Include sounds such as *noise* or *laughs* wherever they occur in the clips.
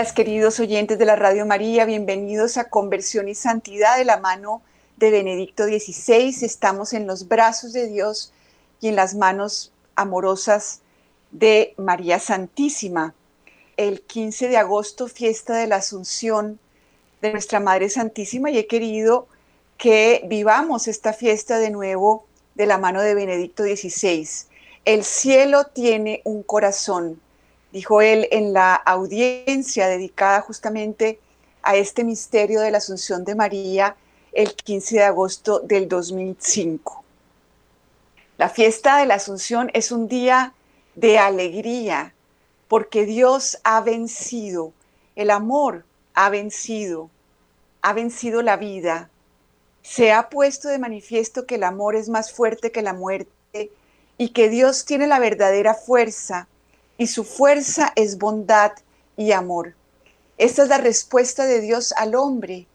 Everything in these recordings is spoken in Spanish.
Queridos oyentes de la Radio María. Bienvenidos a Conversión y Santidad de la mano de Benedicto XVI. Estamos en los brazos de Dios y en las manos amorosas de María Santísima. El 15 de agosto, fiesta de la Asunción de nuestra Madre Santísima, y he querido que vivamos esta fiesta de nuevo de la mano de Benedicto XVI. El cielo tiene un corazón dijo él en la audiencia dedicada justamente a este misterio de la Asunción de María el 15 de agosto del 2005. La fiesta de la Asunción es un día de alegría porque Dios ha vencido, el amor ha vencido, ha vencido la vida. Se ha puesto de manifiesto que el amor es más fuerte que la muerte y que Dios tiene la verdadera fuerza y su fuerza es bondad y amor. Esta es la respuesta de Dios al hombre.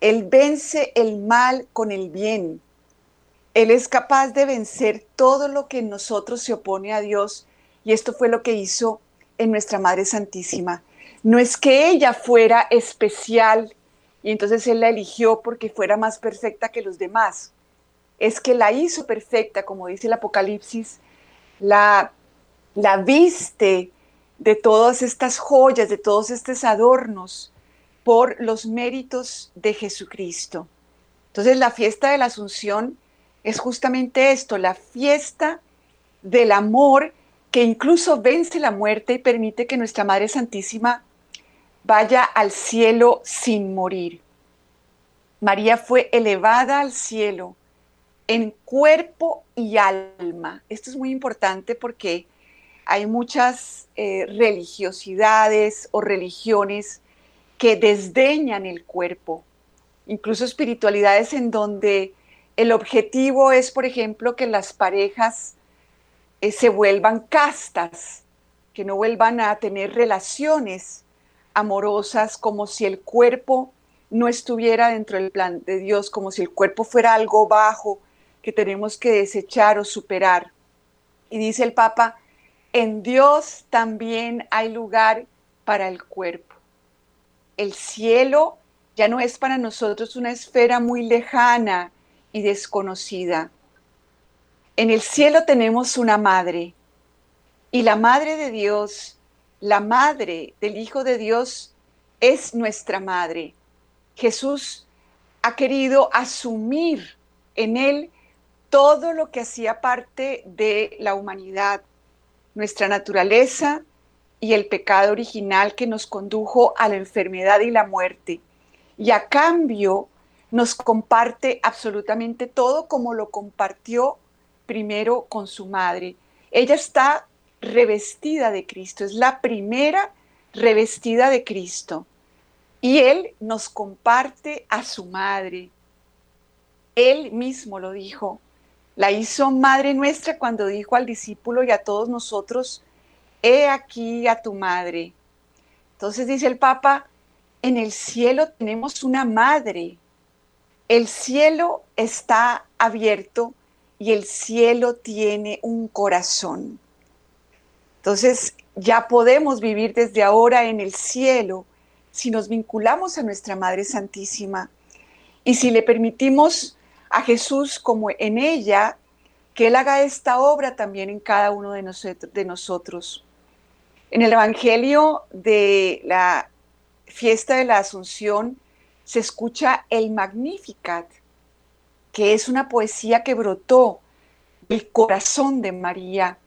Él vence el mal con el bien. Él es capaz de vencer todo lo que en nosotros se opone a Dios y esto fue lo que hizo en nuestra Madre Santísima. No es que ella fuera especial y entonces Él la eligió porque fuera más perfecta que los demás. Es que la hizo perfecta, como dice el Apocalipsis, la la viste de todas estas joyas, de todos estos adornos por los méritos de Jesucristo. Entonces la fiesta de la Asunción es justamente esto, la fiesta del amor que incluso vence la muerte y permite que nuestra Madre Santísima vaya al cielo sin morir. María fue elevada al cielo en cuerpo y alma. Esto es muy importante porque hay muchas eh, religiosidades o religiones que desdeñan el cuerpo, incluso espiritualidades en donde el objetivo es, por ejemplo, que las parejas eh, se vuelvan castas, que no vuelvan a tener relaciones amorosas como si el cuerpo no estuviera dentro del plan de Dios, como si el cuerpo fuera algo bajo que tenemos que desechar o superar. Y dice el Papa, en Dios también hay lugar para el cuerpo. El cielo ya no es para nosotros una esfera muy lejana y desconocida. En el cielo tenemos una madre y la madre de Dios, la madre del Hijo de Dios, es nuestra madre. Jesús ha querido asumir en él todo lo que hacía parte de la humanidad, nuestra naturaleza y el pecado original que nos condujo a la enfermedad y la muerte. Y a cambio nos comparte absolutamente todo como lo compartió primero con su madre. Ella está revestida de Cristo, es la primera revestida de Cristo. Y Él nos comparte a su madre. Él mismo lo dijo, la hizo Madre nuestra cuando dijo al discípulo y a todos nosotros, he aquí a tu madre. Entonces dice el Papa, en el cielo tenemos una madre. El cielo está abierto y el cielo tiene un corazón. Entonces ya podemos vivir desde ahora en el cielo si nos vinculamos a nuestra Madre Santísima y si le permitimos a Jesús como en ella, que Él haga esta obra también en cada uno de, nosotros. En el Evangelio de la fiesta de la Asunción se escucha el Magnificat, que es una poesía que brotó del corazón de María,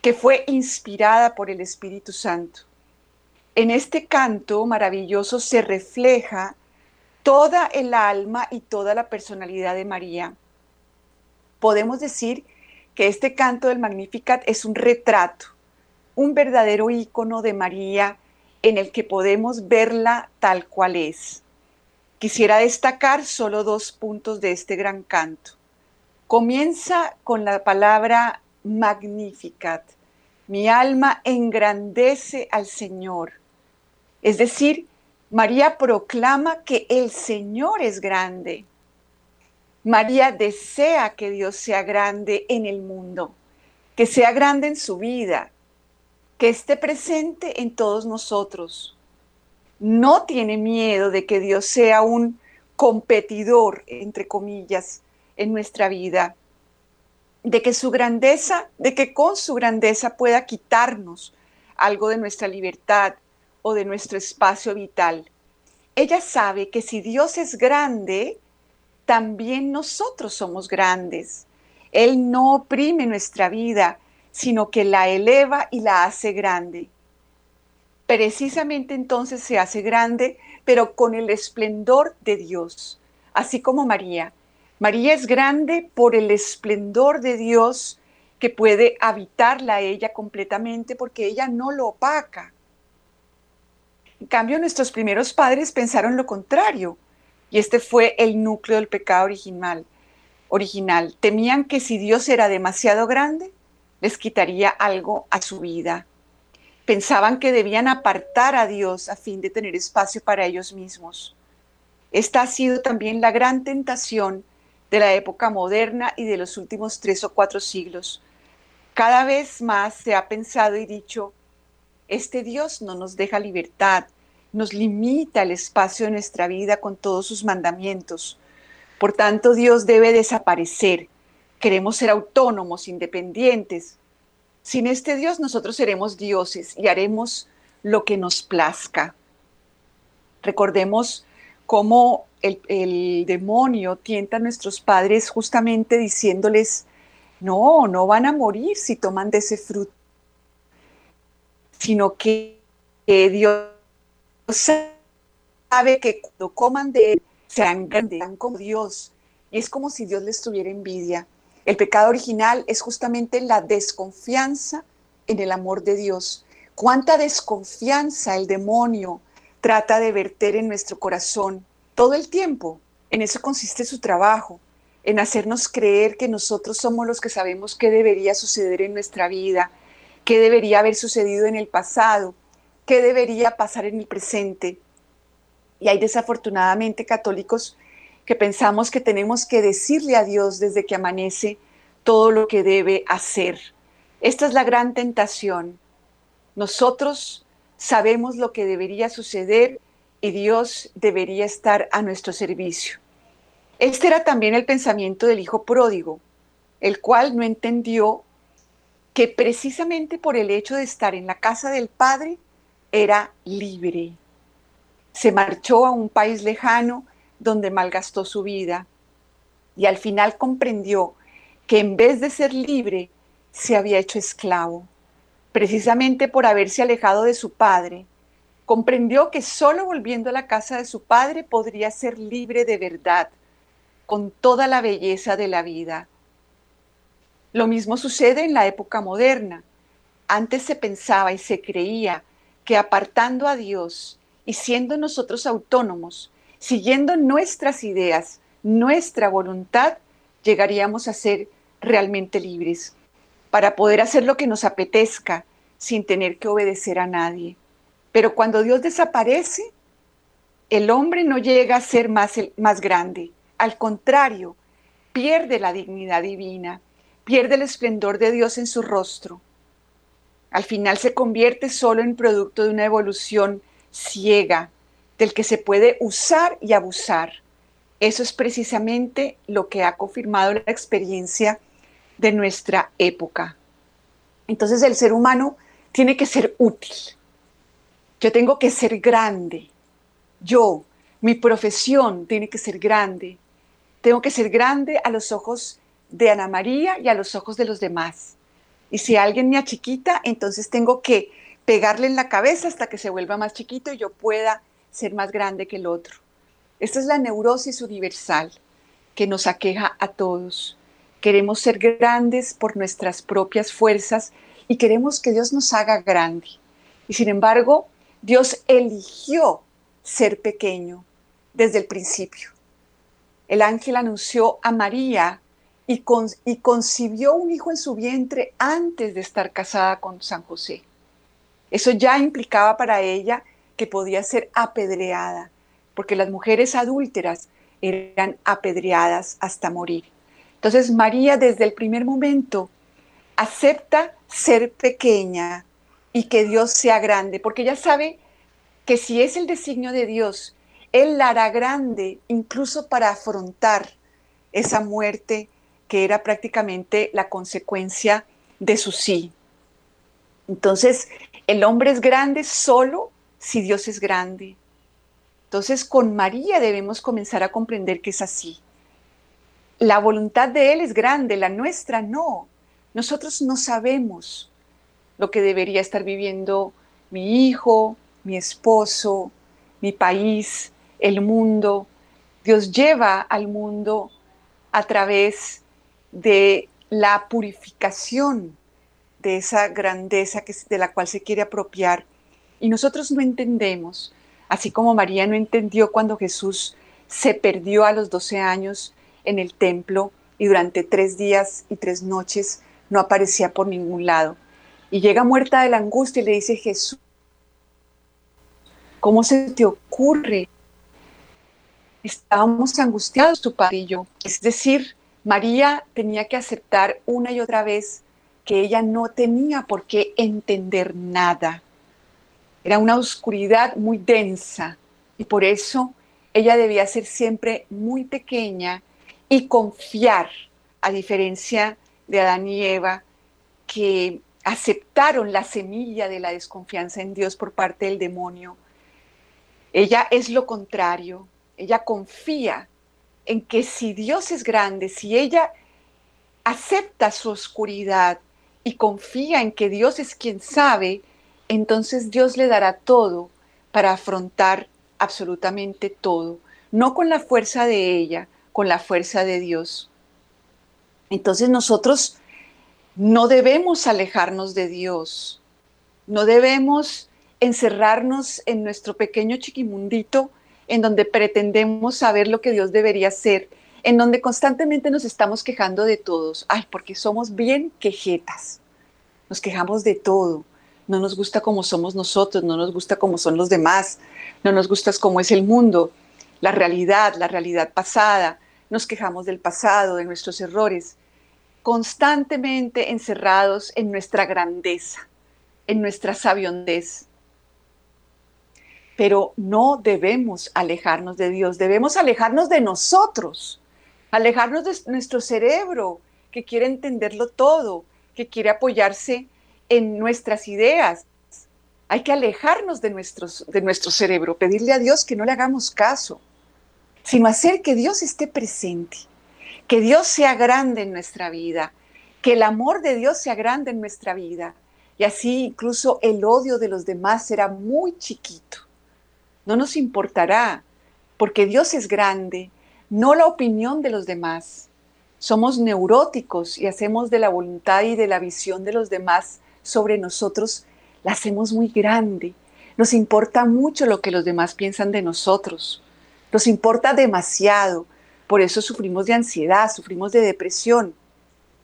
que fue inspirada por el Espíritu Santo. En este canto maravilloso se refleja toda el alma y toda la personalidad de María. Podemos decir que este canto del Magnificat es un retrato, un verdadero ícono de María en el que podemos verla tal cual es. Quisiera destacar solo dos puntos de este gran canto. Comienza con la palabra Magnificat. Mi alma engrandece al Señor. Es decir, María proclama que el Señor es grande. María desea que Dios sea grande en el mundo, que sea grande en su vida, que esté presente en todos nosotros. no tiene miedo de que Dios sea un competidor, entre comillas, en nuestra vida, de que su grandeza, de que con su grandeza pueda quitarnos algo de nuestra libertad o de nuestro espacio vital. Ella sabe que si Dios es grande, también nosotros somos grandes. Él no oprime nuestra vida, sino que la eleva y la hace grande. Precisamente entonces se hace grande, pero con el esplendor de Dios, así como María. María es grande por el esplendor de Dios que puede habitarla a ella completamente porque ella no lo opaca. En cambio, nuestros primeros padres pensaron lo contrario y este fue el núcleo del pecado original. original. Temían que si Dios era demasiado grande, les quitaría algo a su vida. Pensaban que debían apartar a Dios a fin de tener espacio para ellos mismos. Esta ha sido también la gran tentación de la época moderna y de los últimos tres o cuatro siglos. Cada vez más se ha pensado y dicho, este Dios no nos deja libertad, nos limita el espacio de nuestra vida con todos sus mandamientos. Por tanto, Dios debe desaparecer. Queremos ser autónomos, independientes. Sin este Dios nosotros seremos dioses y haremos lo que nos plazca. Recordemos cómo el, demonio tienta a nuestros padres justamente diciéndoles, no, no van a morir si toman de ese fruto, sino que, Dios sabe que cuando coman de él, serán grandes, como Dios. Y es como si Dios les tuviera envidia. El pecado original es justamente la desconfianza en el amor de Dios. Cuánta desconfianza el demonio trata de verter en nuestro corazón todo el tiempo. En eso consiste su trabajo, en hacernos creer que nosotros somos los que sabemos qué debería suceder en nuestra vida, qué debería haber sucedido en el pasado, qué debería pasar en el presente. Y hay desafortunadamente católicos que pensamos que tenemos que decirle a Dios desde que amanece todo lo que debe hacer. Esta es la gran tentación. Nosotros sabemos lo que debería suceder y Dios debería estar a nuestro servicio. Este era también el pensamiento del hijo pródigo, el cual no entendió que precisamente por el hecho de estar en la casa del Padre era libre. Se marchó a un país lejano donde malgastó su vida y al final comprendió que en vez de ser libre, se había hecho esclavo, precisamente por haberse alejado de su padre Comprendió que solo volviendo a la casa de su padre podría ser libre de verdad, con toda la belleza de la vida. Lo mismo sucede en la época moderna. Antes se pensaba y se creía que apartando a Dios y siendo nosotros autónomos, siguiendo nuestras ideas, nuestra voluntad, llegaríamos a ser realmente libres, para poder hacer lo que nos apetezca sin tener que obedecer a nadie. Pero cuando Dios desaparece, el hombre no llega a ser más, más grande. Al contrario, pierde la dignidad divina, pierde el esplendor de Dios en su rostro. Al final se convierte solo en producto de una evolución ciega, del que se puede usar y abusar. Eso es precisamente lo que ha confirmado la experiencia de nuestra época. Entonces el ser humano tiene que ser útil. Yo tengo que ser grande. Yo, mi profesión tiene que ser grande. Tengo que ser grande a los ojos de Ana María y a los ojos de los demás. Y si alguien me achiquita, entonces tengo que pegarle en la cabeza hasta que se vuelva más chiquito y yo pueda ser más grande que el otro. Esta es la neurosis universal que nos aqueja a todos. Queremos ser grandes por nuestras propias fuerzas y queremos que Dios nos haga grande. Y sin embargo, Dios eligió ser pequeño desde el principio. El ángel anunció a María y, concibió un hijo en su vientre antes de estar casada con San José. Eso ya implicaba para ella que podía ser apedreada, porque las mujeres adúlteras eran apedreadas hasta morir. Entonces María desde el primer momento acepta ser pequeña y que Dios sea grande, porque ella sabe que si es el designio de Dios, Él la hará grande incluso para afrontar esa muerte que era prácticamente la consecuencia de su sí. Entonces, el hombre es grande solo si Dios es grande. Entonces, con María debemos comenzar a comprender que es así. La voluntad de Él es grande, la nuestra no. Nosotros no sabemos lo que debería estar viviendo mi hijo, mi esposo, mi país, el mundo. Dios lleva al mundo a través de la purificación de esa grandeza que, de la cual se quiere apropiar. Y nosotros no entendemos, así como María no entendió cuando Jesús se perdió a los 12 años en el templo y durante tres días y tres noches no aparecía por ningún lado. Y llega muerta de la angustia y le dice, Jesús, ¿cómo se te ocurre estábamos angustiados, tu padre y yo. Es decir, María tenía que aceptar una y otra vez que ella no tenía por qué entender nada. Era una oscuridad muy densa y por eso ella debía ser siempre muy pequeña y confiar, a diferencia de Adán y Eva, que aceptaron la semilla de la desconfianza en Dios por parte del demonio. Ella es lo contrario, ella confía en que si Dios es grande, si ella acepta su oscuridad y confía en que Dios es quien sabe, entonces Dios le dará todo para afrontar absolutamente todo, no con la fuerza de ella, con la fuerza de Dios. Entonces nosotros no debemos alejarnos de Dios, no debemos encerrarnos en nuestro pequeño chiquimundito en donde pretendemos saber lo que Dios debería ser, en donde constantemente nos estamos quejando de todos. Ay, porque somos bien quejetas. Nos quejamos de todo. No nos gusta como somos nosotros, no nos gusta como son los demás, no nos gusta cómo es el mundo, la realidad, la realidad pasada. Nos quejamos del pasado, de nuestros errores, constantemente encerrados en nuestra grandeza, en nuestra sabiondez pero no debemos alejarnos de Dios, debemos alejarnos de nosotros, alejarnos de nuestro cerebro que quiere entenderlo todo, que quiere apoyarse en nuestras ideas. Hay que alejarnos de, de nuestro cerebro, pedirle a Dios que no le hagamos caso, sino hacer que Dios esté presente, que Dios sea grande en nuestra vida, que el amor de Dios sea grande en nuestra vida. Y así incluso el odio de los demás será muy chiquito no nos importará, porque Dios es grande, no la opinión de los demás. Somos neuróticos y hacemos de la voluntad y de la visión de los demás sobre nosotros, la hacemos muy grande. Nos importa mucho lo que los demás piensan de nosotros. Nos importa demasiado. Por eso sufrimos de ansiedad, sufrimos de depresión.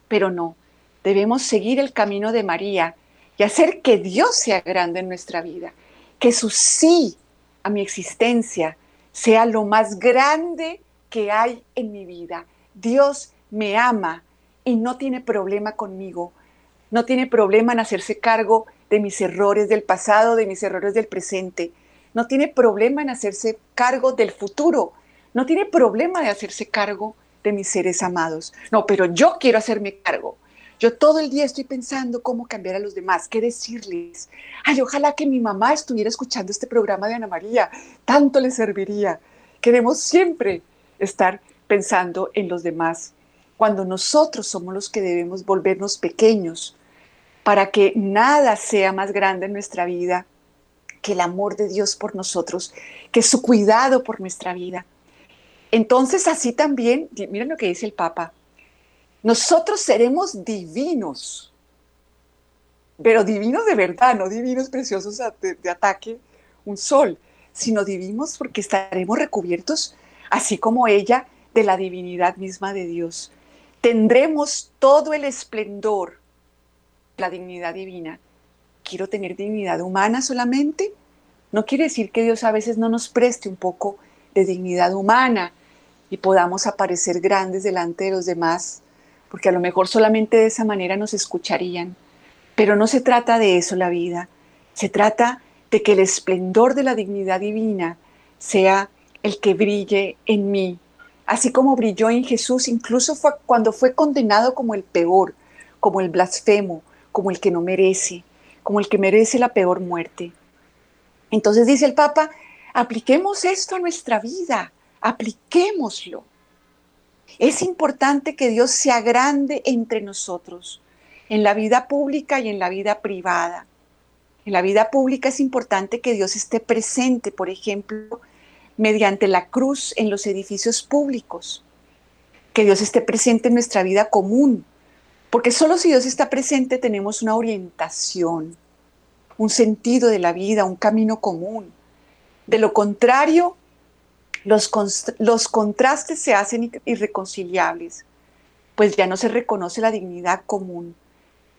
Pero no, debemos seguir el camino de María y hacer que Dios sea grande en nuestra vida, que su sí a mi existencia sea lo más grande que hay en mi vida. Dios me ama y no tiene problema conmigo, no tiene problema en hacerse cargo de mis errores del pasado, de mis errores del presente, no tiene problema en hacerse cargo del futuro, no tiene problema de hacerse cargo de mis seres amados. No, pero yo quiero hacerme cargo. Yo todo el día estoy pensando cómo cambiar a los demás, qué decirles. Ay, ojalá que mi mamá estuviera escuchando este programa de Ana María, tanto le serviría. Queremos siempre estar pensando en los demás, cuando nosotros somos los que debemos volvernos pequeños para que nada sea más grande en nuestra vida que el amor de Dios por nosotros, que su cuidado por nuestra vida. Entonces así también, miren lo que dice el Papa, nosotros seremos divinos, pero divinos de verdad, no divinos preciosos de, ataque, un sol, sino divinos porque estaremos recubiertos, así como ella, de la divinidad misma de Dios. Tendremos todo el esplendor, la dignidad divina. ¿Quiero tener dignidad humana solamente? No quiere decir que Dios a veces no nos preste un poco de dignidad humana y podamos aparecer grandes delante de los demás porque a lo mejor solamente de esa manera nos escucharían. Pero no se trata de eso la vida, se trata de que el esplendor de la dignidad divina sea el que brille en mí, así como brilló en Jesús, incluso cuando fue condenado como el peor, como el blasfemo, como el que no merece, como el que merece la peor muerte. Entonces dice el Papa, apliquemos esto a nuestra vida, apliquémoslo. Es importante que Dios sea grande entre nosotros, en la vida pública y en la vida privada. En la vida pública es importante que Dios esté presente, por ejemplo, mediante la cruz en los edificios públicos. Que Dios esté presente en nuestra vida común, porque solo si Dios está presente tenemos una orientación, un sentido de la vida, un camino común. De lo contrario, los, los contrastes se hacen irreconciliables, pues ya no se reconoce la dignidad común.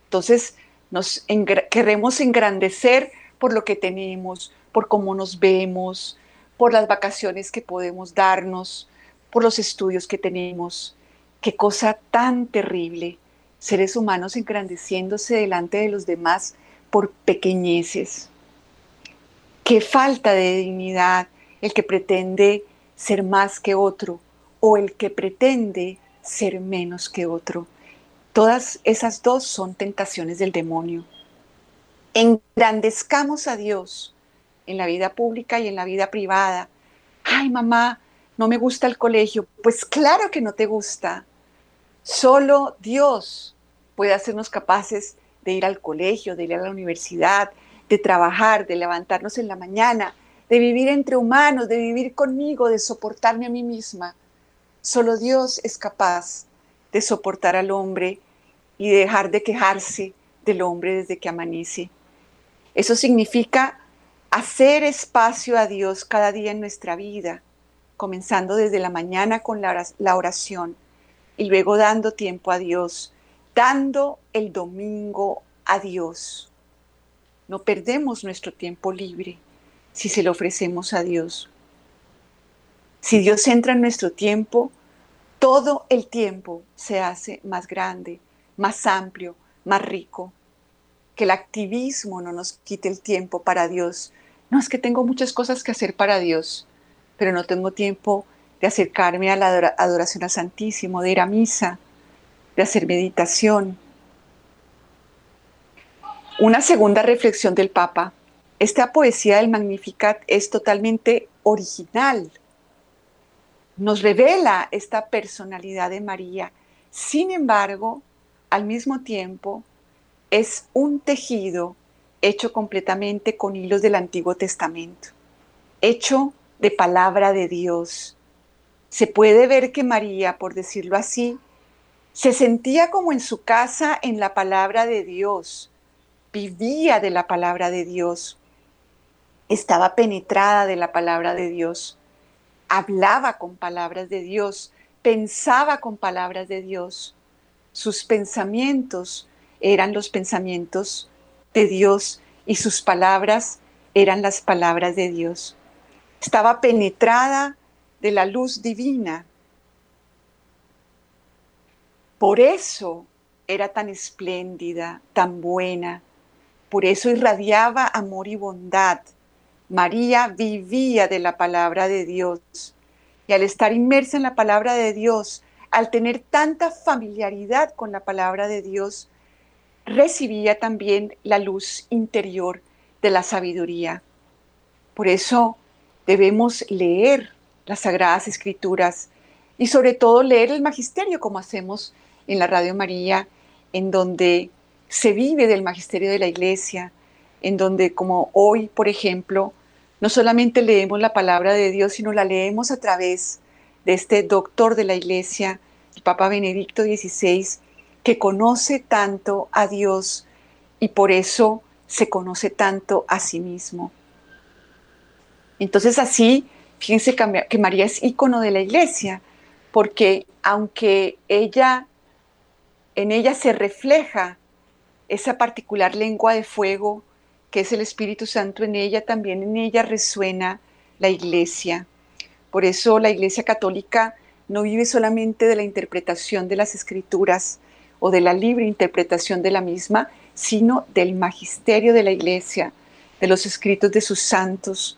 Entonces, nos queremos engrandecer por lo que tenemos, por cómo nos vemos, por las vacaciones que podemos darnos, por los estudios que tenemos. Qué cosa tan terrible, seres humanos engrandeciéndose delante de los demás por pequeñeces. Qué falta de dignidad el que pretende ser más que otro o el que pretende ser menos que otro. Todas esas dos son tentaciones del demonio. Engrandezcamos a Dios en la vida pública y en la vida privada. Ay, mamá, no me gusta el colegio. Pues claro que no te gusta. Solo Dios puede hacernos capaces de ir al colegio, de ir a la universidad, de trabajar, de levantarnos en la mañana, de vivir entre humanos, de vivir conmigo, de soportarme a mí misma. Solo Dios es capaz de soportar al hombre y dejar de quejarse del hombre desde que amanece. Eso significa hacer espacio a Dios cada día en nuestra vida, comenzando desde la mañana con la oración y luego dando tiempo a Dios, dando el domingo a Dios. No perdemos nuestro tiempo libre si se lo ofrecemos a Dios. Si Dios entra en nuestro tiempo, todo el tiempo se hace más grande, más amplio, más rico. Que el activismo no nos quite el tiempo para Dios, no es que tengo muchas cosas que hacer para Dios, pero no tengo tiempo de acercarme a la adoración al Santísimo, de ir a misa, de hacer meditación. Una segunda reflexión del Papa. Esta poesía del Magnificat es totalmente original. Nos revela esta personalidad de María. Sin embargo, al mismo tiempo, es un tejido hecho completamente con hilos del Antiguo Testamento, hecho de palabra de Dios. Se puede ver que María, por decirlo así, se sentía como en su casa en la palabra de Dios, vivía de la palabra de Dios, estaba penetrada de la palabra de Dios, hablaba con palabras de Dios, pensaba con palabras de Dios. Sus pensamientos eran los pensamientos de Dios y sus palabras eran las palabras de Dios. Estaba penetrada de la luz divina. Por eso era tan espléndida, tan buena. Por eso irradiaba amor y bondad. María vivía de la palabra de Dios. Y al estar inmersa en la palabra de Dios, al tener tanta familiaridad con la palabra de Dios, recibía también la luz interior de la sabiduría. Por eso debemos leer las Sagradas Escrituras y sobre todo leer el Magisterio como hacemos en la Radio María, en donde se vive del Magisterio de la Iglesia, en donde como hoy, por ejemplo, no solamente leemos la palabra de Dios, sino la leemos a través de este doctor de la Iglesia, el Papa Benedicto XVI, que conoce tanto a Dios y por eso se conoce tanto a sí mismo. Entonces así, fíjense que María es ícono de la iglesia, porque aunque ella, en ella se refleja esa particular lengua de fuego que es el Espíritu Santo en ella, también en ella resuena la iglesia. Por eso la iglesia católica no vive solamente de la interpretación de las escrituras, o de la libre interpretación de la misma, sino del magisterio de la iglesia, de los escritos de sus santos,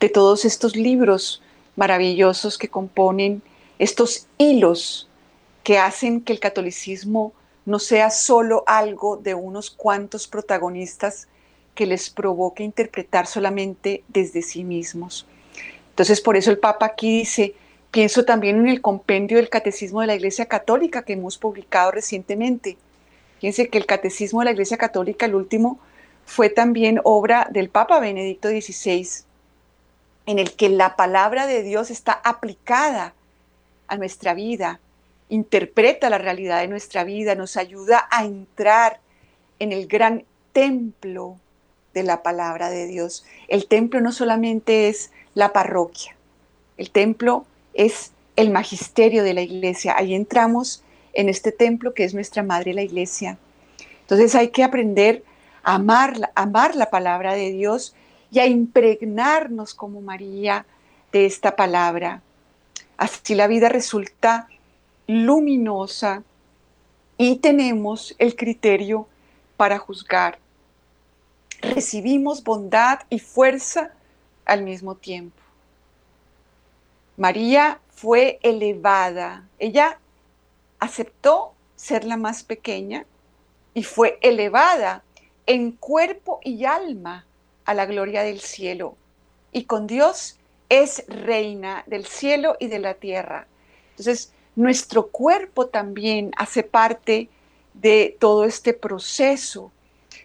de todos estos libros maravillosos que componen estos hilos que hacen que el catolicismo no sea solo algo de unos cuantos protagonistas que les provoque interpretar solamente desde sí mismos. Entonces, por eso el Papa aquí dice, pienso también en el compendio del Catecismo de la Iglesia Católica que hemos publicado recientemente. Fíjense que el Catecismo de la Iglesia Católica, el último, fue también obra del Papa Benedicto XVI, en el que la palabra de Dios está aplicada a nuestra vida, interpreta la realidad de nuestra vida, nos ayuda a entrar en el gran templo de la palabra de Dios. El templo no solamente es la parroquia, el templo es el magisterio de la iglesia. Ahí entramos en este templo que es nuestra madre la iglesia. Entonces hay que aprender a amar, amar la palabra de Dios y a impregnarnos como María de esta palabra. Así la vida resulta luminosa y tenemos el criterio para juzgar. Recibimos bondad y fuerza al mismo tiempo. María fue elevada. Ella aceptó ser la más pequeña y fue elevada en cuerpo y alma a la gloria del cielo. Y con Dios es reina del cielo y de la tierra. Entonces, nuestro cuerpo también hace parte de todo este proceso.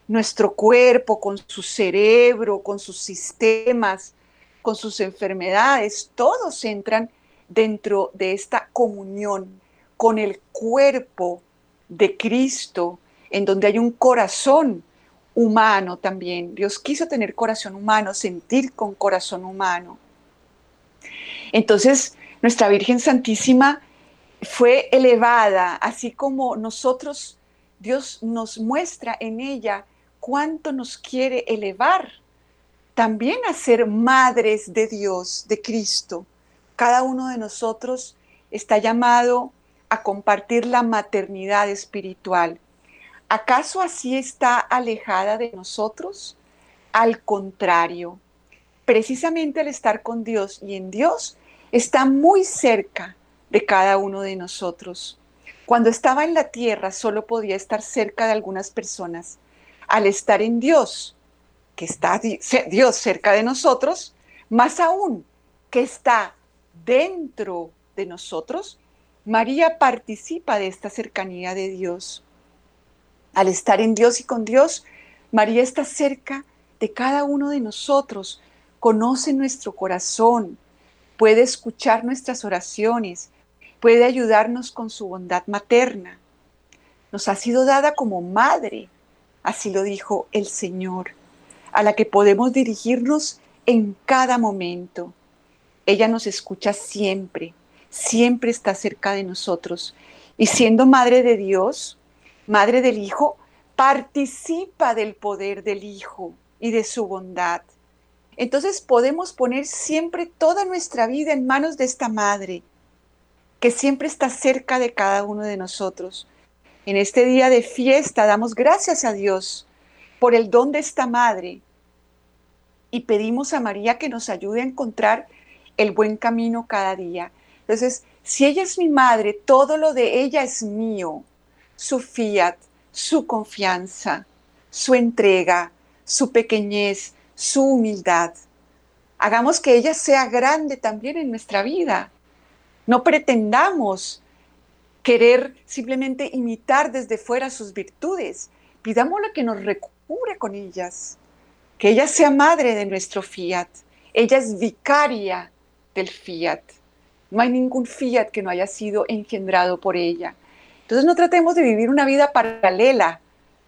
Nuestro cuerpo con su cerebro, con sus sistemas, con sus enfermedades, todos entran dentro de esta comunión con el cuerpo de Cristo, en donde hay un corazón humano también. Dios quiso tener corazón humano, sentir con corazón humano. Entonces, nuestra Virgen Santísima fue elevada, así como nosotros, Dios nos muestra en ella cuánto nos quiere elevar también a ser madres de Dios, de Cristo. Cada uno de nosotros está llamado a compartir la maternidad espiritual. ¿Acaso así está alejada de nosotros? Al contrario, precisamente al estar con Dios y en Dios, está muy cerca de cada uno de nosotros. Cuando estaba en la tierra solo podía estar cerca de algunas personas. Al estar en Dios, que está Dios cerca de nosotros, más aún que está dentro de nosotros, María participa de esta cercanía de Dios. Al estar en Dios y con Dios, María está cerca de cada uno de nosotros, conoce nuestro corazón, puede escuchar nuestras oraciones, puede ayudarnos con su bondad materna. Nos ha sido dada como madre, así lo dijo el Señor a la que podemos dirigirnos en cada momento. Ella nos escucha siempre, siempre está cerca de nosotros. Y siendo madre de Dios, madre del Hijo, participa del poder del Hijo y de su bondad. Entonces podemos poner siempre toda nuestra vida en manos de esta madre, que siempre está cerca de cada uno de nosotros. En este día de fiesta damos gracias a Dios por el don de esta madre y pedimos a María que nos ayude a encontrar el buen camino cada día. Entonces, si ella es mi madre, todo lo de ella es mío, su fiat, su confianza, su entrega, su pequeñez, su humildad. Hagamos que ella sea grande también en nuestra vida. No pretendamos querer simplemente imitar desde fuera sus virtudes. Pidámosle que nos recubre con ellas que ella sea madre de nuestro fiat. Ella es vicaria del fiat. No hay ningún fiat que no haya sido engendrado por ella. Entonces no tratemos de vivir una vida paralela,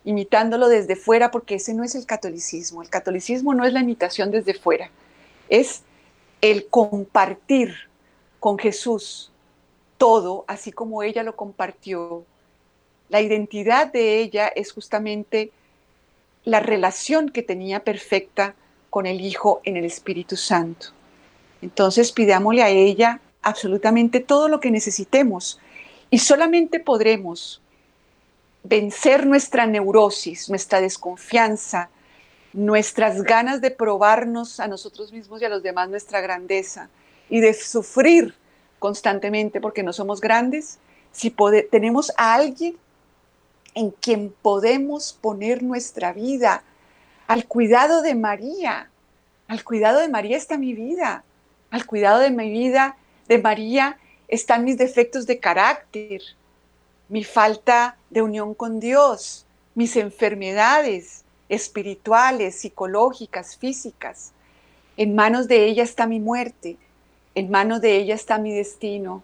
imitándolo desde fuera, porque ese no es el catolicismo. El catolicismo no es la imitación desde fuera, es el compartir con Jesús todo, así como ella lo compartió. La identidad de ella es justamente la relación que tenía perfecta con el Hijo en el Espíritu Santo. Entonces pidámosle a ella absolutamente todo lo que necesitemos y solamente podremos vencer nuestra neurosis, nuestra desconfianza, nuestras ganas de probarnos a nosotros mismos y a los demás nuestra grandeza y de sufrir constantemente porque no somos grandes, si tenemos a alguien en quien podemos poner nuestra vida al cuidado de María, al cuidado de María está mi vida, al cuidado de mi vida de María están mis defectos de carácter, mi falta de unión con Dios, mis enfermedades espirituales, psicológicas, físicas. En manos de ella está mi muerte, en manos de ella está mi destino,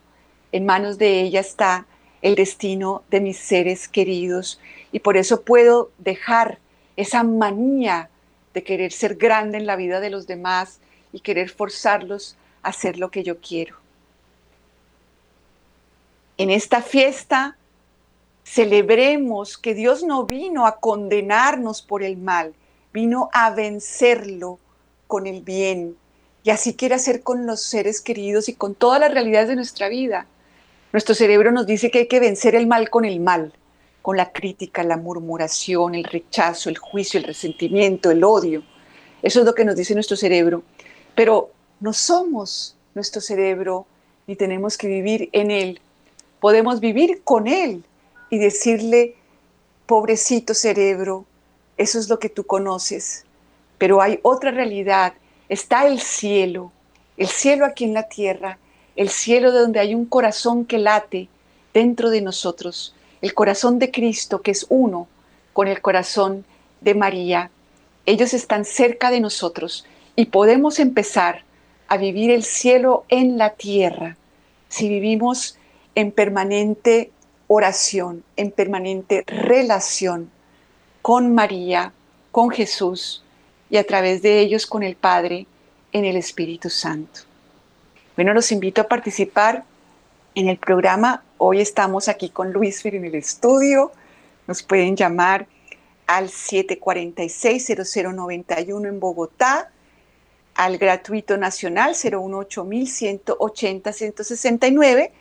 en manos de ella está el destino de mis seres queridos. Y por eso puedo dejar esa manía de querer ser grande en la vida de los demás y querer forzarlos a hacer lo que yo quiero. En esta fiesta celebremos que Dios no vino a condenarnos por el mal, vino a vencerlo con el bien. Y así quiere hacer con los seres queridos y con todas las realidades de nuestra vida. Nuestro cerebro nos dice que hay que vencer el mal con el mal, con la crítica, la murmuración, el rechazo, el juicio, el resentimiento, el odio. Eso es lo que nos dice nuestro cerebro. Pero no somos nuestro cerebro ni tenemos que vivir en él. Podemos vivir con él y decirle, pobrecito cerebro, eso es lo que tú conoces, pero hay otra realidad, está el cielo, el cielo aquí en la tierra, el cielo de donde hay un corazón que late dentro de nosotros, el corazón de Cristo que es uno con el corazón de María. Ellos están cerca de nosotros y podemos empezar a vivir el cielo en la tierra si vivimos en permanente oración, en permanente relación con María, con Jesús y a través de ellos con el Padre en el Espíritu Santo. Bueno, los invito a participar en el programa. Hoy estamos aquí con Luis Fer en el estudio. Nos pueden llamar al 746-0091 en Bogotá, al gratuito nacional 018 180 169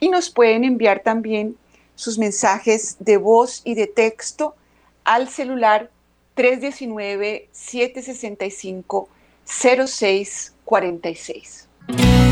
y nos pueden enviar también sus mensajes de voz y de texto al celular 319-765-0646.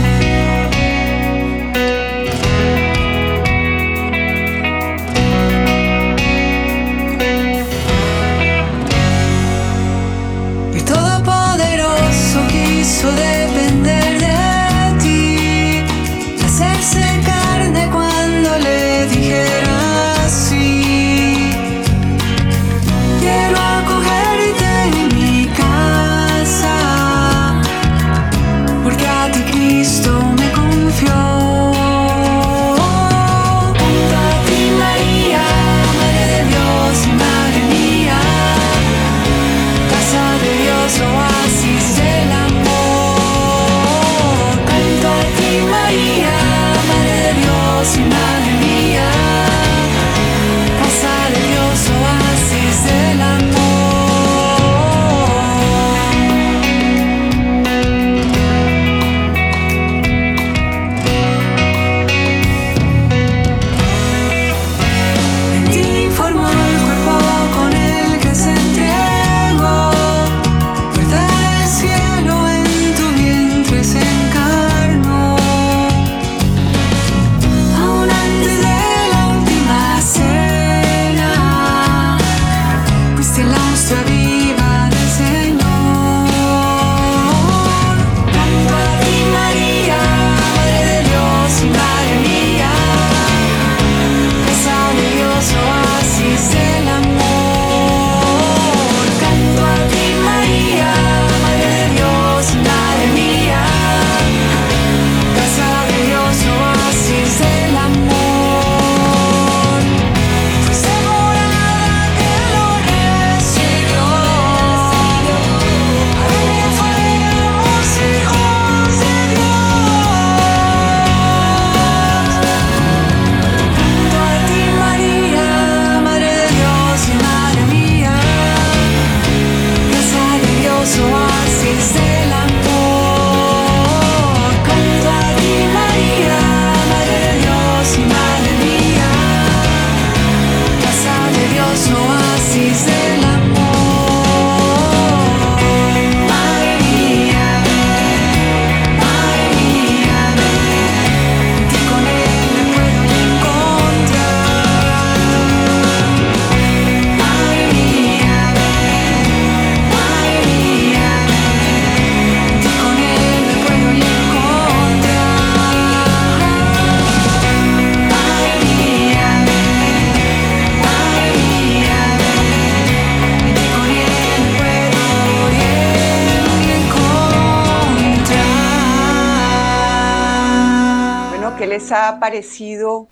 Ha parecido,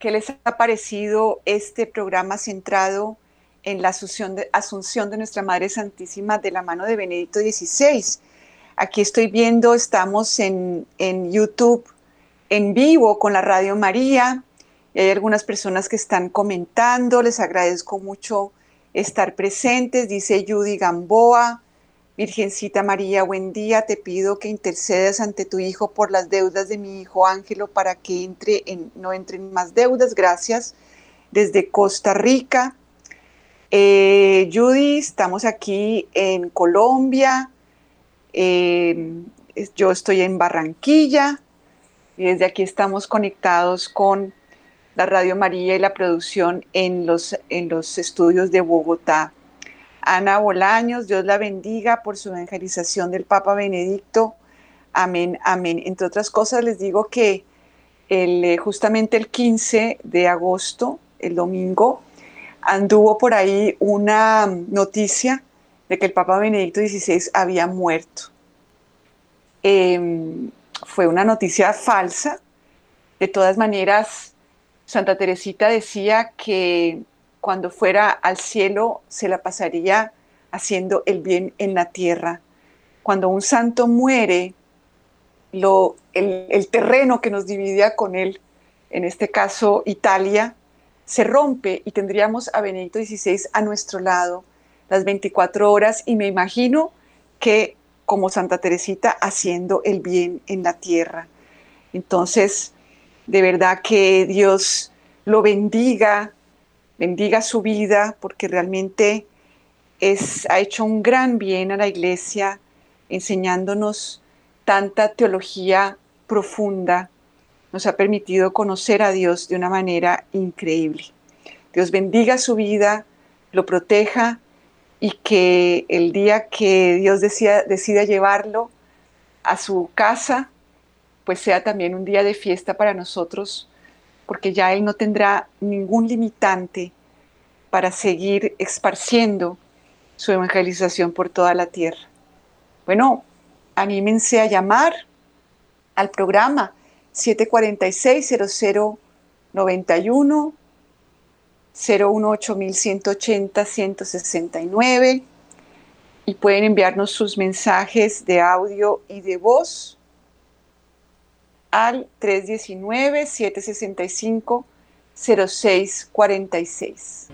les ha parecido este programa centrado en la asunción de, nuestra Madre Santísima de la mano de Benedicto XVI? Aquí estoy viendo, estamos en, en YouTube en vivo con la Radio María. Hay algunas personas que están comentando, les agradezco mucho estar presentes, dice Judy Gamboa, Virgencita María, buen día, te pido que intercedas ante tu Hijo por las deudas de mi Hijo Ángelo para que entre en, no entren más deudas, gracias. Desde Costa Rica, eh, Judy, estamos aquí en Colombia, eh, yo estoy en Barranquilla. Y desde aquí estamos conectados con la Radio María y la producción en los, en los estudios de Bogotá. Ana Bolaños, Dios la bendiga por su evangelización del Papa Benedicto. Amén, amén. Entre otras cosas, les digo que el, eh, justamente el 15 de agosto, el domingo, anduvo por ahí una noticia de que el Papa Benedicto XVI había muerto. Eh, fue una noticia falsa. De todas maneras, Santa Teresita decía que cuando fuera al cielo se la pasaría haciendo el bien en la tierra. Cuando un santo muere, lo, el, terreno que nos dividía con él, en este caso Italia, se rompe y tendríamos a Benedicto XVI a nuestro lado las 24 horas y me imagino que como Santa Teresita haciendo el bien en la tierra. Entonces, de verdad que Dios lo bendiga, bendiga su vida, porque realmente es, ha hecho un gran bien a la iglesia, enseñándonos tanta teología profunda, nos ha permitido conocer a Dios de una manera increíble. Dios bendiga su vida, lo proteja y que el día que Dios decida, decida llevarlo a su casa, pues sea también un día de fiesta para nosotros, porque ya Él no tendrá ningún limitante para seguir esparciendo su evangelización por toda la tierra. Bueno, anímense a llamar al programa 746-0091, 018-180-169 y pueden enviarnos sus mensajes de audio y de voz al 319-765-0646.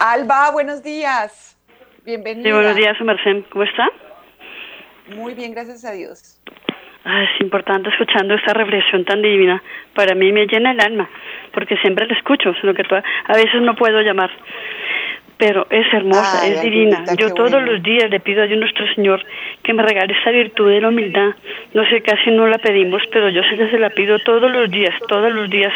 Alba, buenos días. Bienvenida. Sí, buenos días, Merced. ¿Cómo está? Muy bien, gracias a Dios. Ah, es importante escuchando esta reflexión tan divina. Para mí me llena el alma, porque siempre la escucho, sino que a veces no puedo llamar. Pero es hermosa, es divina. Yo todos los días le pido a Dios nuestro Señor que me regale esa virtud de la humildad. No sé, casi no la pedimos, pero yo se la pido todos los días, todos los días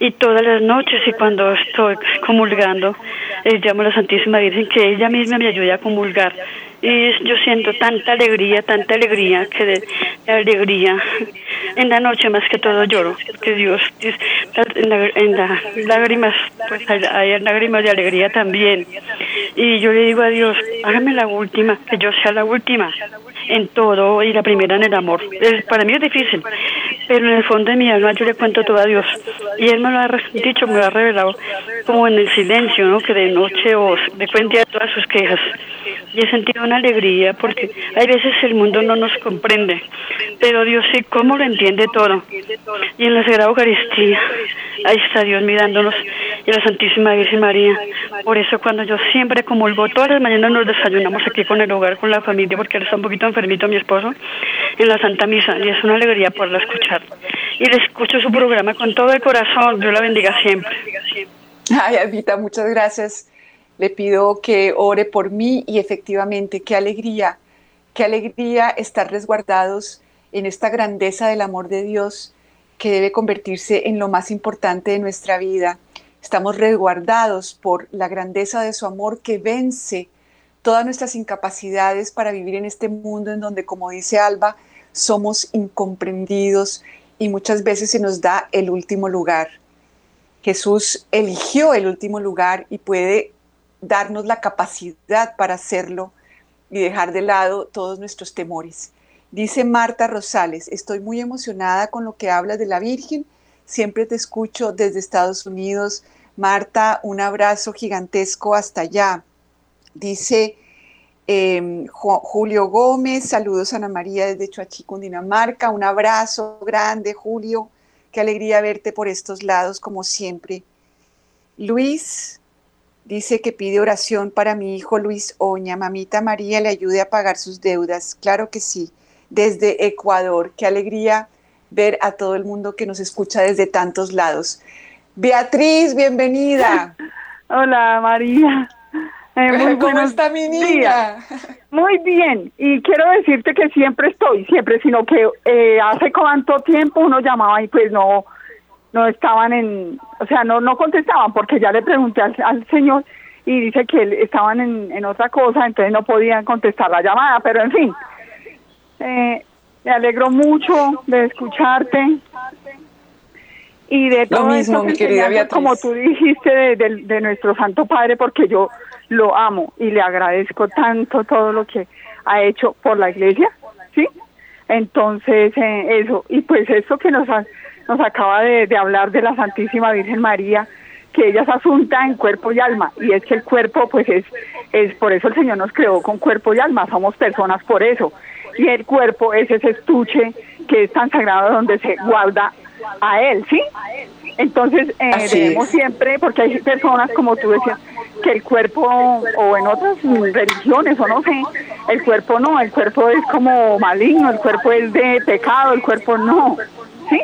y todas las noches y cuando estoy comulgando, eh, llamo a la Santísima Virgen que ella misma me ayude a comulgar. Y yo siento tanta alegría, tanta alegría, que de, alegría. En la noche más que todo lloro, que Dios, en, en las lágrimas, pues hay, lágrimas de alegría también. Y yo le digo a Dios, hágame la última, que yo sea la última en todo y la primera en el amor. para mí es difícil, pero en el fondo de mi alma yo le cuento todo a Dios. Y Él me lo ha dicho, me lo ha revelado como en el silencio, ¿no? que de noche o de cuenta todas sus quejas. Y he sentido una alegría porque hay veces el mundo no nos comprende, pero Dios sí, cómo lo entiende todo. Y en la Sagrada Eucaristía, ahí está Dios mirándonos y la Santísima Virgen María. Por eso cuando yo siempre comulgo, todas las mañanas nos desayunamos aquí con el hogar, con la familia, porque él está un poquito enfermito, mi esposo, en la Santa Misa, y es una alegría poderla escuchar. Y le escucho su programa con todo el corazón, Dios la bendiga siempre. Ay, Albita, muchas gracias. Le pido que ore por mí y efectivamente, qué alegría, qué alegría estar resguardados en esta grandeza del amor de Dios que debe convertirse en lo más importante de nuestra vida. Estamos resguardados por la grandeza de su amor que vence todas nuestras incapacidades para vivir en este mundo en donde, como dice Alba, somos incomprendidos y muchas veces se nos da el último lugar. Jesús eligió el último lugar y puede darnos la capacidad para hacerlo y dejar de lado todos nuestros temores. Dice Marta Rosales, estoy muy emocionada con lo que hablas de la Virgen, siempre te escucho desde Estados Unidos. Marta, un abrazo gigantesco hasta allá. Dice em, Julio Gómez, saludos Ana María desde Chuachi, Cundinamarca, un abrazo grande Julio, qué alegría verte por estos lados como siempre. Luis dice que pide oración para mi hijo Luis Oña, mamita María le ayude a pagar sus deudas, claro que sí, desde Ecuador, qué alegría ver a todo el mundo que nos escucha desde tantos lados. Beatriz, bienvenida. *laughs* Hola María. Eh, *laughs* ¿Cómo está mi niña? Muy bien, y quiero decirte que siempre estoy, siempre, sino que eh, hace cuánto tiempo uno llamaba y pues no, no estaban en, o sea, no, no contestaban porque ya le pregunté al, señor y dice que estaban en, en, otra cosa, entonces no podían contestar la llamada, pero en fin, eh, me alegro mucho de escucharte. Y de todo mismo, mi querida como tú dijiste, de, de, nuestro Santo Padre, porque yo lo amo y le agradezco tanto todo lo que ha hecho por la iglesia, ¿sí? Entonces, eh, eso, y pues eso que nos, nos acaba de, de hablar de la Santísima Virgen María, que ella es asunta en cuerpo y alma, y es que el cuerpo, pues es, es por eso el Señor nos creó con cuerpo y alma, somos personas por eso, y el cuerpo es ese estuche que es tan sagrado donde se guarda a él, ¿sí? Entonces eh, debemos siempre, porque hay personas como tú decías, que el cuerpo, o en otras religiones, o no sé, el cuerpo no, el cuerpo es como maligno, el cuerpo es de pecado, el cuerpo no, ¿sí?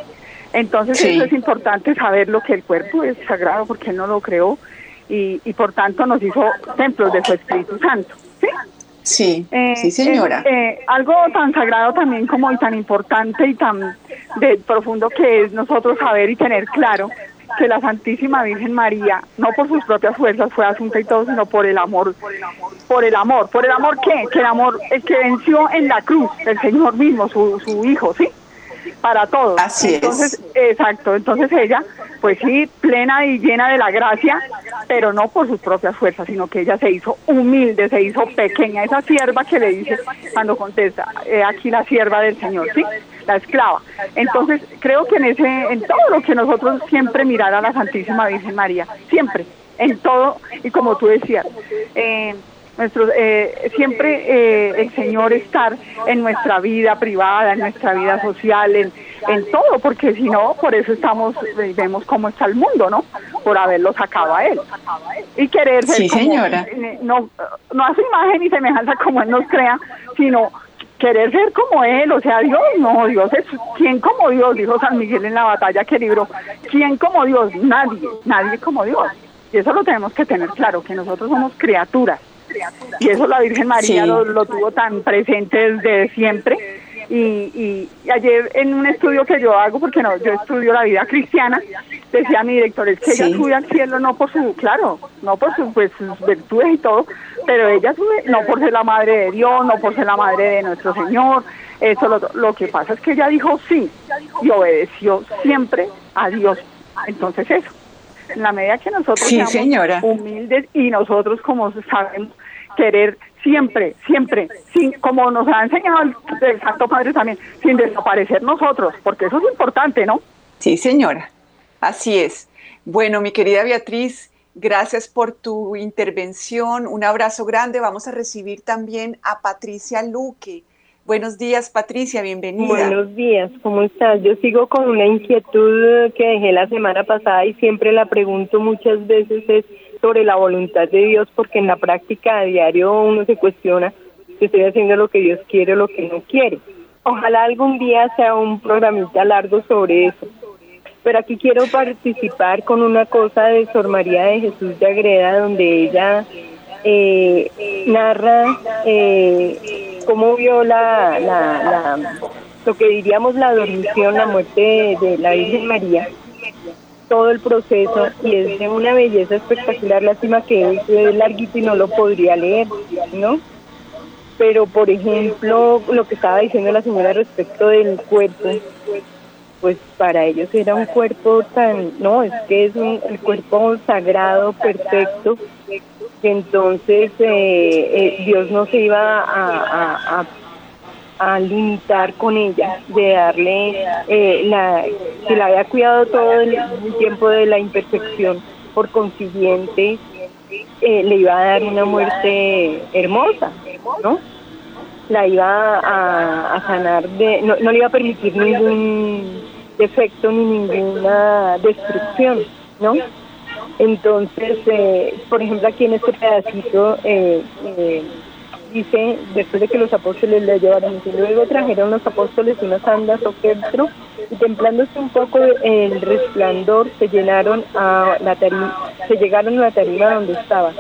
Entonces eso es importante saber lo que el cuerpo es sagrado porque Él no lo creó y, y por tanto nos hizo templos de su Espíritu Santo, ¿sí? Sí, eh, sí señora. Eh, algo tan sagrado también como y tan importante y tan de profundo que es nosotros saber y tener claro que la Santísima Virgen María, no por sus propias fuerzas fue asunta y todo, sino por el amor, por el amor, por el amor qué, que el amor, el que venció en la cruz, el Señor mismo, su, su Hijo, ¿sí? Para todos. Así entonces, Exacto, entonces ella, pues sí, plena y llena de la gracia, pero no por sus propias fuerzas, sino que ella se hizo humilde, se hizo pequeña, esa sierva que le dice cuando contesta, aquí la sierva del Señor, ¿sí? La esclava. Entonces, creo que en ese, en todo lo que nosotros siempre mirar a la Santísima Virgen María, siempre, en todo, y como tú decías, eh, nuestro, eh, siempre eh, el Señor estar en nuestra vida privada, en nuestra vida social, en, en todo, porque si no, por eso estamos, eh, vemos cómo está el mundo, ¿no? Por haberlo sacado a Él. Y querer ser sí, señora. no, no a su imagen y semejanza como Él nos crea, sino querer ser como Él, o sea, Dios, no, Dios es, ¿quién como Dios? Dijo San Miguel en la batalla que libró, ¿quién como Dios? Nadie, nadie como Dios. Y eso lo tenemos que tener claro, que nosotros somos criaturas y eso la Virgen María lo, tuvo tan presente desde siempre. Y, ayer en un estudio que yo hago, porque no, yo estudio la vida cristiana, decía mi director, es que ella sube al cielo no por su, claro, no por su, pues, sus virtudes y todo, pero ella sube no por ser la madre de Dios, no por ser la madre de nuestro Señor, eso lo, lo que pasa es que ella dijo sí y obedeció siempre a Dios. Entonces eso, en la medida que nosotros seamos humildes y nosotros como sabemos querer siempre, siempre, sin, como nos ha enseñado el, Santo Padre también, sin desaparecer nosotros, porque eso es importante, ¿no? Sí, señora, así es. Bueno, mi querida Beatriz, gracias por tu intervención, un abrazo grande. Vamos a recibir también a Patricia Luque. Buenos días, Patricia, bienvenida. Buenos días, ¿cómo estás? Yo sigo con una inquietud que dejé la semana pasada y siempre la pregunto muchas veces es sobre la voluntad de Dios, porque en la práctica a diario uno se cuestiona si estoy haciendo lo que Dios quiere o lo que no quiere. Ojalá algún día sea un programita largo sobre eso. Pero aquí quiero participar con una cosa de Sor María de Jesús de Agreda, donde ella eh, narra eh, cómo vio la, la, lo que diríamos la dormición, la muerte de la Virgen María todo el proceso y es de una belleza espectacular. Lástima que es larguito y no lo podría leer, ¿no? Pero, por ejemplo, lo que estaba diciendo la señora respecto del cuerpo, pues para ellos era un cuerpo tan, no, es que es un el cuerpo sagrado, perfecto, que entonces eh, eh, Dios no se iba a, a, a, limitar con ella, de darle, eh, la, que la había cuidado todo el, tiempo de la imperfección, por consiguiente le iba a dar una muerte hermosa, ¿no? La iba a, a sanar, de, no, no le iba a permitir ningún defecto ni ninguna destrucción, ¿no? Entonces, eh, por ejemplo, aquí en este pedacito eh, eh, dice, después de que los apóstoles le llevaron, y luego trajeron los apóstoles unas andas o quentro, y templándose un poco el resplandor, se llenaron a la se llegaron a la tarima donde estaba,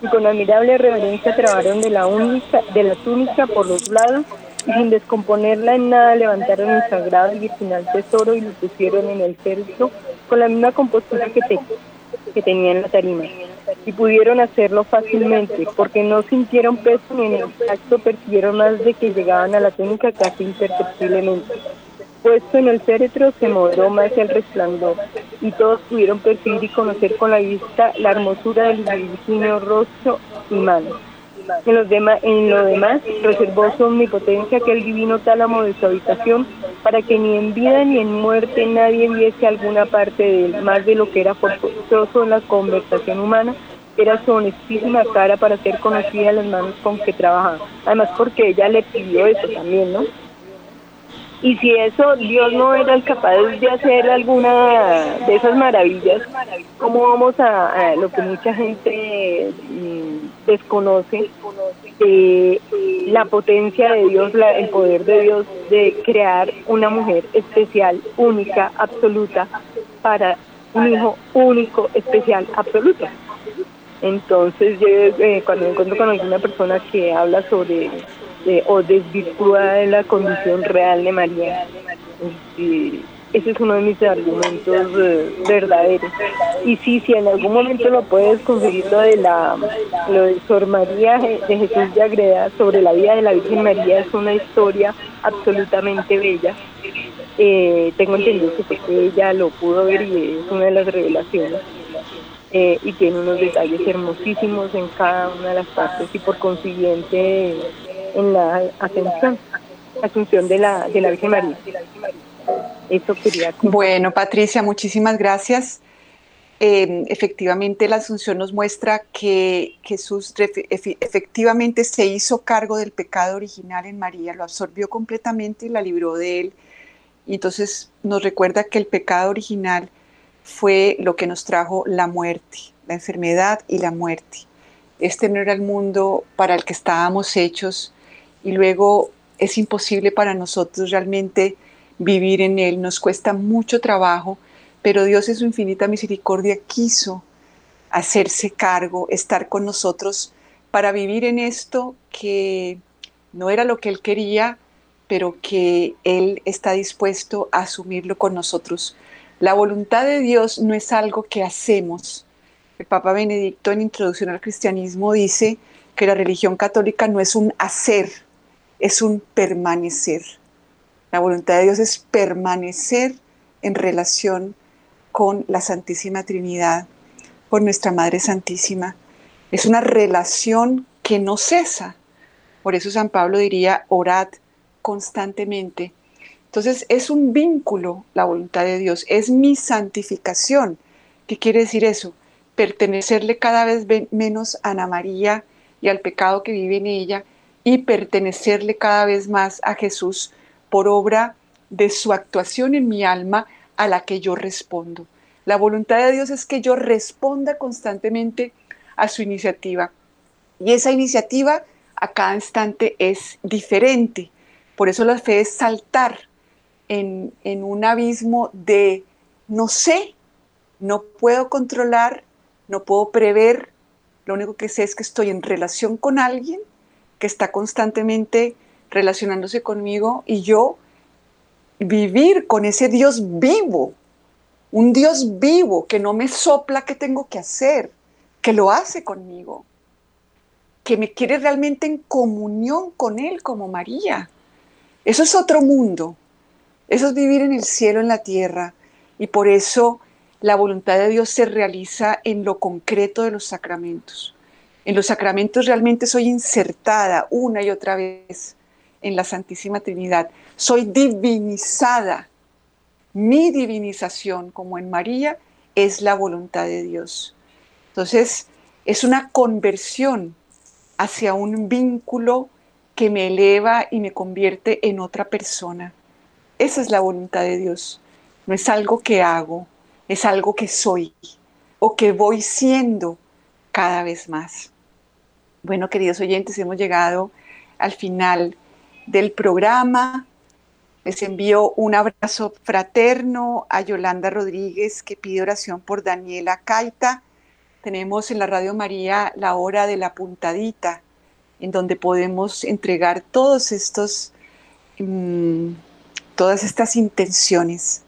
y con admirable reverencia trabaron de la única, de la túnica por los lados y sin descomponerla en nada levantaron el sagrado y virginal tesoro y lo pusieron en el cerco con la misma compostura que, te, que tenía en la tarima. Y pudieron hacerlo fácilmente, porque no sintieron peso ni en el tacto percibieron más de que llegaban a la túnica casi imperceptiblemente. Puesto en el féretro se moderó más el resplandor, y todos pudieron percibir y conocer con la vista la hermosura del virginio rostro y manos en, los en lo demás, reservó su omnipotencia aquel divino tálamo de su habitación para que ni en vida ni en muerte nadie viese alguna parte de él, más de lo que era forzoso en la conversación humana, era su honestísima cara para ser conocida las manos con que trabajaba. Además porque ella le pidió eso también, ¿no? Y si eso Dios no era capaz de hacer alguna de esas maravillas, ¿cómo vamos a, lo que mucha gente mm, desconoce, eh, la potencia de Dios, el poder de Dios de crear una mujer especial, única, absoluta, para un hijo único, especial, absoluto? Entonces, yo eh, cuando me encuentro con alguna persona que habla sobre o desvirtúa la condición real de María. ese es uno de mis argumentos eh, verdaderos. Y sí, si en algún momento lo puedes conseguir lo de la lo de Sor María de Jesús de Agreda sobre la vida de la Virgen María es una historia absolutamente bella. Eh, tengo entendido que porque ella lo pudo ver y es una de las revelaciones. Eh, y tiene unos detalles hermosísimos en cada una de las partes y por consiguiente en la asunción, asunción de la, de la Virgen María. Eso quería. Bueno, Patricia, muchísimas gracias. Eh, efectivamente, la Asunción nos muestra que Jesús efectivamente se hizo cargo del pecado original en María, lo absorbió completamente y la libró de él. Y entonces nos recuerda que el pecado original fue lo que nos trajo la muerte, la enfermedad y la muerte. Este no era el mundo para el que estábamos hechos y luego es imposible para nosotros realmente vivir en Él, nos cuesta mucho trabajo, pero Dios en su infinita misericordia quiso hacerse cargo, estar con nosotros para vivir en esto que no era lo que Él quería, pero que Él está dispuesto a asumirlo con nosotros. La voluntad de Dios no es algo que hacemos. El Papa Benedicto en Introducción al Cristianismo dice que la religión católica no es un hacer, es un permanecer. La voluntad de Dios es permanecer en relación con la Santísima Trinidad, con nuestra Madre Santísima. Es una relación que no cesa. Por eso San Pablo diría, orad constantemente. Entonces es un vínculo la voluntad de Dios, es mi santificación. ¿Qué quiere decir eso? Pertenecerle cada vez menos a Ana María y al pecado que vive en ella y pertenecerle cada vez más a Jesús por obra de su actuación en mi alma a la que yo respondo. La voluntad de Dios es que yo responda constantemente a su iniciativa. Y esa iniciativa a cada instante es diferente. Por eso la fe es saltar en, en un abismo de no sé, no puedo controlar, no puedo prever, lo único que sé es que estoy en relación con alguien que está constantemente relacionándose conmigo y yo vivir con ese Dios vivo un Dios vivo que no me sopla qué tengo que hacer, que lo hace conmigo, que me quiere realmente en comunión con Él como María. Eso es otro mundo, eso es vivir en el cielo, en la tierra, y por eso la voluntad de Dios se realiza en lo concreto de los sacramentos. En los sacramentos realmente soy insertada una y otra vez en la Santísima Trinidad. Soy divinizada. Mi divinización, como en María, es la voluntad de Dios. Entonces, es una conversión hacia un vínculo que me eleva y me convierte en otra persona. Esa es la voluntad de Dios. No es algo que hago, es algo que soy o que voy siendo cada vez más. Bueno, queridos oyentes, hemos llegado al final del programa. Les envío un abrazo fraterno a Yolanda Rodríguez, que pide oración por Daniela Caita. Tenemos en la Radio María la hora de la puntadita, en donde podemos entregar todos estos, mm, todas estas intenciones.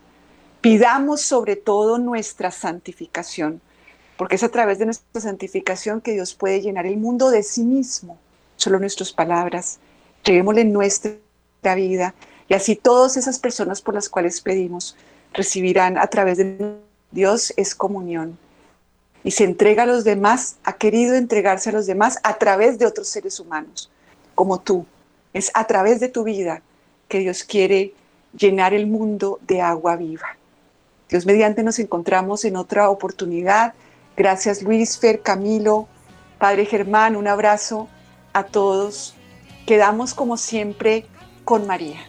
Pidamos sobre todo nuestra santificación, porque es a través de nuestra santificación que Dios puede llenar el mundo de sí mismo. Solo nuestras palabras. Llevémosle nuestra vida y así todas esas personas por las cuales pedimos recibirán a través de Dios es comunión. Y se entrega a los demás, ha querido entregarse a los demás a través de otros seres humanos, como tú. Es a través de tu vida que Dios quiere llenar el mundo de agua viva. Dios mediante nos encontramos en otra oportunidad. Gracias Luis, Fer, Camilo, Padre Germán, un abrazo a todos. Quedamos como siempre con María.